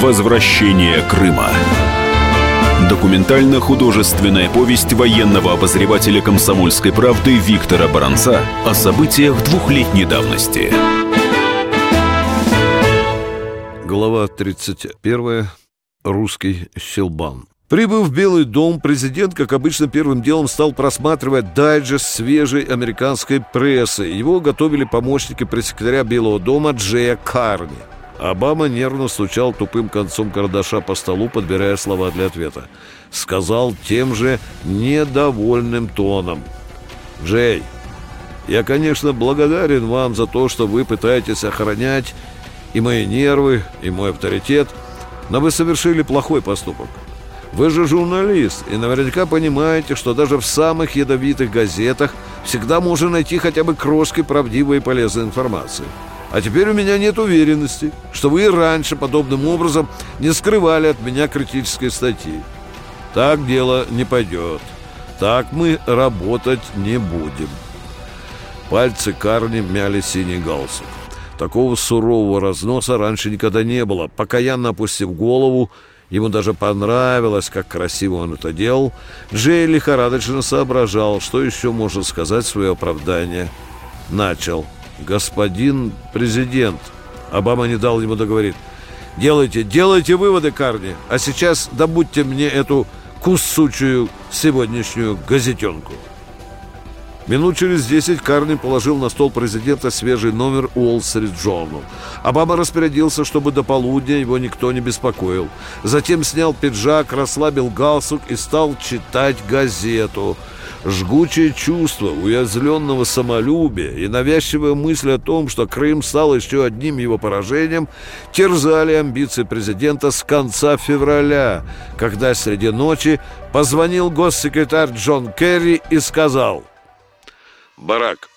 Возвращение Крыма. Документально-художественная повесть военного обозревателя комсомольской правды Виктора Баранца о событиях двухлетней давности. Глава 31. Русский щелбан. Прибыв в Белый дом, президент, как обычно, первым делом стал просматривать дайджест свежей американской прессы. Его готовили помощники пресс-секретаря Белого дома Джея Карни. Обама нервно стучал тупым концом карандаша по столу, подбирая слова для ответа. Сказал тем же недовольным тоном. «Джей, я, конечно, благодарен вам за то, что вы пытаетесь охранять и мои нервы, и мой авторитет, но вы совершили плохой поступок. Вы же журналист и наверняка понимаете, что даже в самых ядовитых газетах всегда можно найти хотя бы крошки правдивой и полезной информации. А теперь у меня нет уверенности, что вы и раньше подобным образом не скрывали от меня критической статьи. Так дело не пойдет. Так мы работать не будем. Пальцы Карни мяли синий галстук. Такого сурового разноса раньше никогда не было. Покаянно опустив голову, Ему даже понравилось, как красиво он это делал. Джей лихорадочно соображал, что еще можно сказать в свое оправдание. Начал. «Господин президент». Обама не дал ему договорить. «Делайте, делайте выводы, Карни, а сейчас добудьте мне эту кусучую сегодняшнюю газетенку». Минут через десять Карни положил на стол президента свежий номер Уолл-стрит Journal. Обама распорядился, чтобы до полудня его никто не беспокоил. Затем снял пиджак, расслабил галстук и стал читать газету. Жгучее чувство уязвленного самолюбия и навязчивая мысль о том, что Крым стал еще одним его поражением, терзали амбиции президента с конца февраля, когда среди ночи позвонил госсекретарь Джон Керри и сказал «Барак,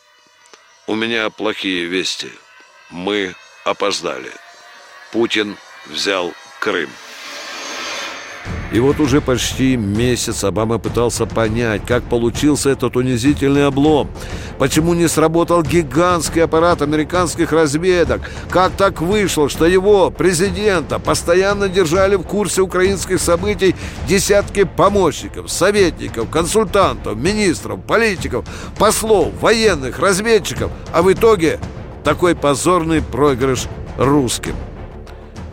у меня плохие вести. Мы опоздали. Путин взял Крым». И вот уже почти месяц Обама пытался понять, как получился этот унизительный облом. Почему не сработал гигантский аппарат американских разведок? Как так вышло, что его, президента, постоянно держали в курсе украинских событий десятки помощников, советников, консультантов, министров, политиков, послов, военных, разведчиков, а в итоге такой позорный проигрыш русским?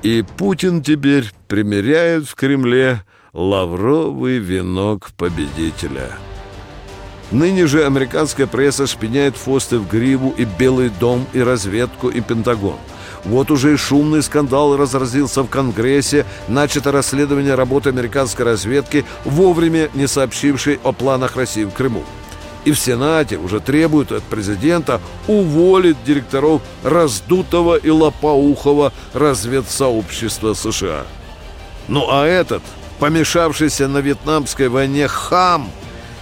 И Путин теперь примеряет в Кремле лавровый венок победителя. Ныне же американская пресса шпиняет Фосты в гриву и Белый дом, и разведку, и Пентагон. Вот уже и шумный скандал разразился в Конгрессе, начато расследование работы американской разведки, вовремя не сообщившей о планах России в Крыму. И в Сенате уже требуют от президента уволить директоров раздутого и лопоухого разведсообщества США. Ну а этот, помешавшийся на вьетнамской войне хам,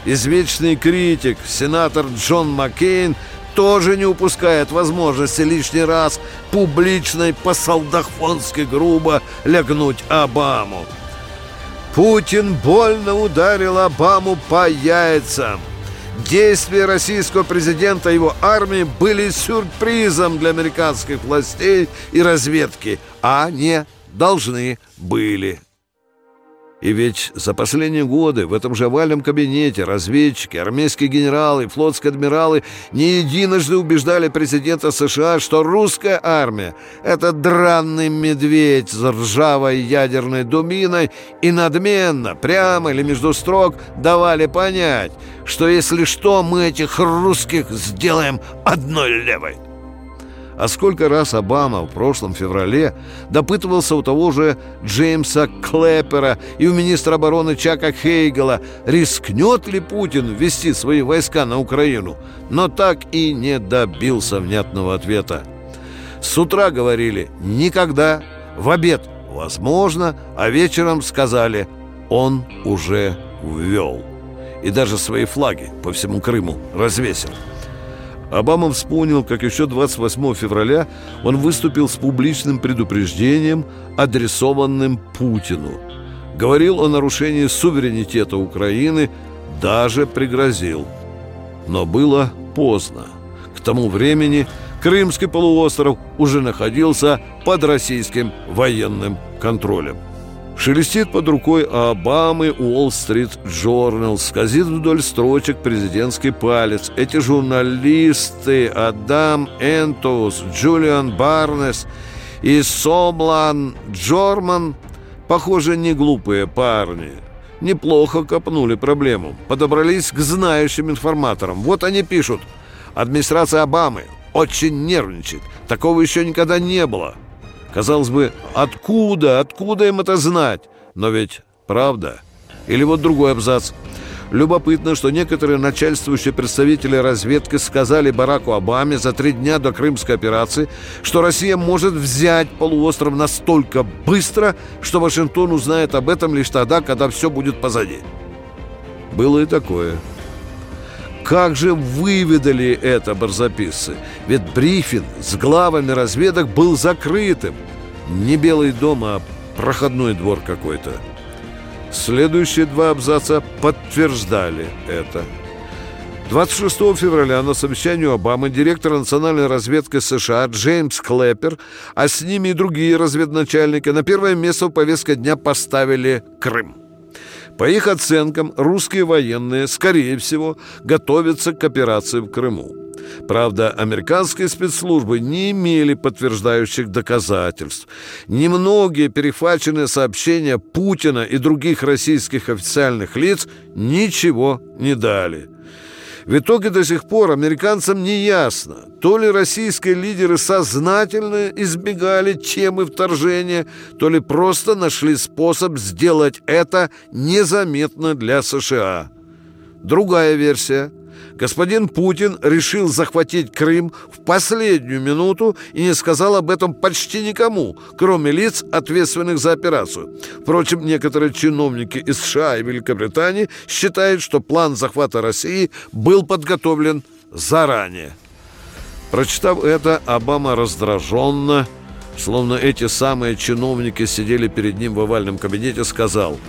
извечный критик, сенатор Джон Маккейн, тоже не упускает возможности лишний раз публично и по-солдахфонски грубо лягнуть Обаму. Путин больно ударил Обаму по яйцам. Действия российского президента и его армии были сюрпризом для американских властей и разведки, а не должны были. И ведь за последние годы в этом же овальном кабинете разведчики, армейские генералы, флотские адмиралы не единожды убеждали президента США, что русская армия — это дранный медведь с ржавой ядерной думиной и надменно, прямо или между строк давали понять, что если что, мы этих русских сделаем одной левой. А сколько раз Обама в прошлом феврале допытывался у того же Джеймса Клэпера и у министра обороны Чака Хейгела, рискнет ли Путин ввести свои войска на Украину, но так и не добился внятного ответа. С утра говорили «никогда», в обед «возможно», а вечером сказали «он уже ввел». И даже свои флаги по всему Крыму развесил. Обама вспомнил, как еще 28 февраля он выступил с публичным предупреждением, адресованным Путину. Говорил о нарушении суверенитета Украины, даже пригрозил. Но было поздно. К тому времени Крымский полуостров уже находился под российским военным контролем. Шелестит под рукой Обамы Уолл-стрит Джорнал, скользит вдоль строчек президентский палец. Эти журналисты Адам Энтоус, Джулиан Барнес и Сомлан Джорман, похоже, не глупые парни. Неплохо копнули проблему, подобрались к знающим информаторам. Вот они пишут. Администрация Обамы очень нервничает. Такого еще никогда не было. Казалось бы, откуда, откуда им это знать? Но ведь правда. Или вот другой абзац. Любопытно, что некоторые начальствующие представители разведки сказали Бараку Обаме за три дня до Крымской операции, что Россия может взять полуостров настолько быстро, что Вашингтон узнает об этом лишь тогда, когда все будет позади. Было и такое. Как же выведали это барзаписцы? Ведь брифинг с главами разведок был закрытым. Не Белый дом, а проходной двор какой-то. Следующие два абзаца подтверждали это. 26 февраля на совещании Обамы директор национальной разведки США Джеймс Клэпер, а с ними и другие разведначальники на первое место в повестке дня поставили Крым. По их оценкам, русские военные, скорее всего, готовятся к операции в Крыму. Правда, американские спецслужбы не имели подтверждающих доказательств. Немногие перехваченные сообщения Путина и других российских официальных лиц ничего не дали – в итоге до сих пор американцам не ясно, то ли российские лидеры сознательно избегали темы вторжения, то ли просто нашли способ сделать это незаметно для США. Другая версия – господин Путин решил захватить Крым в последнюю минуту и не сказал об этом почти никому, кроме лиц, ответственных за операцию. Впрочем, некоторые чиновники из США и Великобритании считают, что план захвата России был подготовлен заранее. Прочитав это, Обама раздраженно, словно эти самые чиновники сидели перед ним в овальном кабинете, сказал –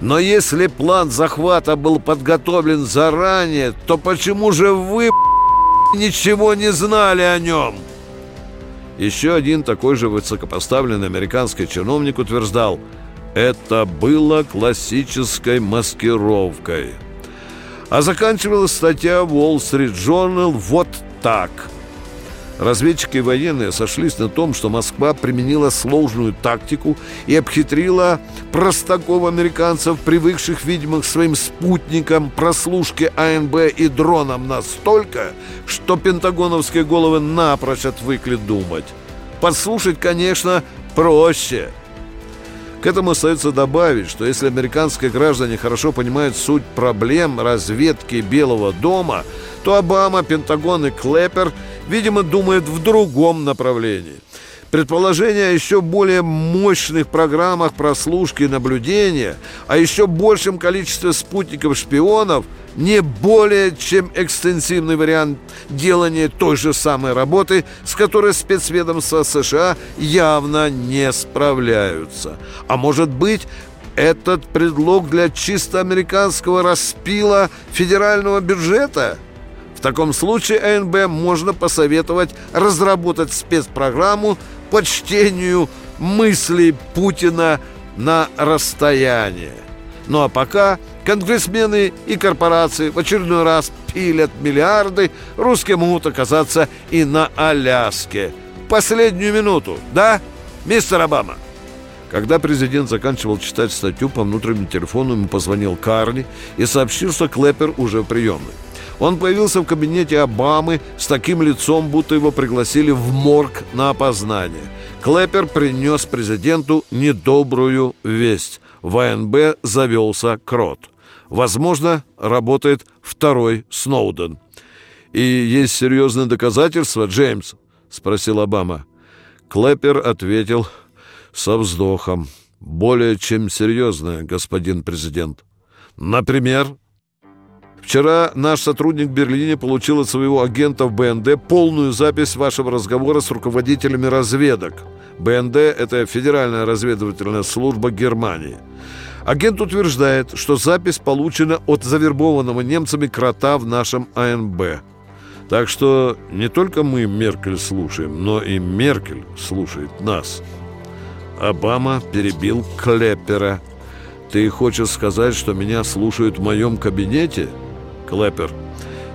но если план захвата был подготовлен заранее, то почему же вы ничего не знали о нем? Еще один такой же высокопоставленный американский чиновник утверждал, это было классической маскировкой. А заканчивалась статья Wall Street Journal вот так – Разведчики и военные сошлись на том, что Москва применила сложную тактику и обхитрила простаков-американцев, привыкших, видимо, к своим спутникам, прослушке АНБ и дронам настолько, что пентагоновские головы напрочь отвыкли думать. Подслушать, конечно, проще – этому остается добавить, что если американские граждане хорошо понимают суть проблем разведки Белого дома, то Обама, Пентагон и Клэпер, видимо, думают в другом направлении. Предположение о еще более мощных программах прослушки и наблюдения, о еще большем количестве спутников-шпионов не более чем экстенсивный вариант делания той же самой работы, с которой спецведомства США явно не справляются. А может быть, этот предлог для чисто американского распила федерального бюджета – в таком случае АНБ можно посоветовать разработать спецпрограмму по чтению мыслей Путина на расстояние. Ну а пока конгрессмены и корпорации в очередной раз пилят миллиарды, русские могут оказаться и на Аляске. Последнюю минуту, да, мистер Обама? Когда президент заканчивал читать статью по внутреннему телефону, ему позвонил Карни и сообщил, что Клэпер уже в приемной. Он появился в кабинете Обамы с таким лицом, будто его пригласили в морг на опознание. Клэпер принес президенту недобрую весть. В АНБ завелся крот. Возможно, работает второй Сноуден. «И есть серьезные доказательства, Джеймс?» — спросил Обама. Клэпер ответил со вздохом. «Более чем серьезное, господин президент». «Например?» Вчера наш сотрудник в Берлине получил от своего агента в БНД полную запись вашего разговора с руководителями разведок. БНД – это Федеральная разведывательная служба Германии. Агент утверждает, что запись получена от завербованного немцами крота в нашем АНБ. Так что не только мы Меркель слушаем, но и Меркель слушает нас. Обама перебил Клеппера. Ты хочешь сказать, что меня слушают в моем кабинете? Клеппер,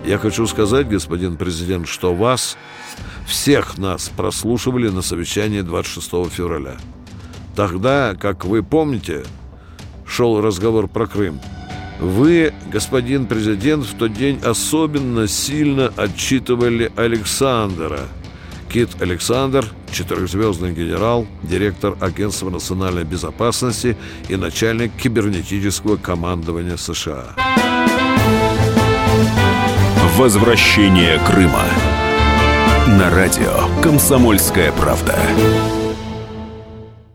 я хочу сказать, господин президент, что вас, всех нас прослушивали на совещании 26 февраля. Тогда, как вы помните, шел разговор про Крым. Вы, господин президент, в тот день особенно сильно отчитывали Александра. Кит Александр, четырехзвездный генерал, директор Агентства национальной безопасности и начальник кибернетического командования США. Возвращение Крыма. На радио «Комсомольская правда».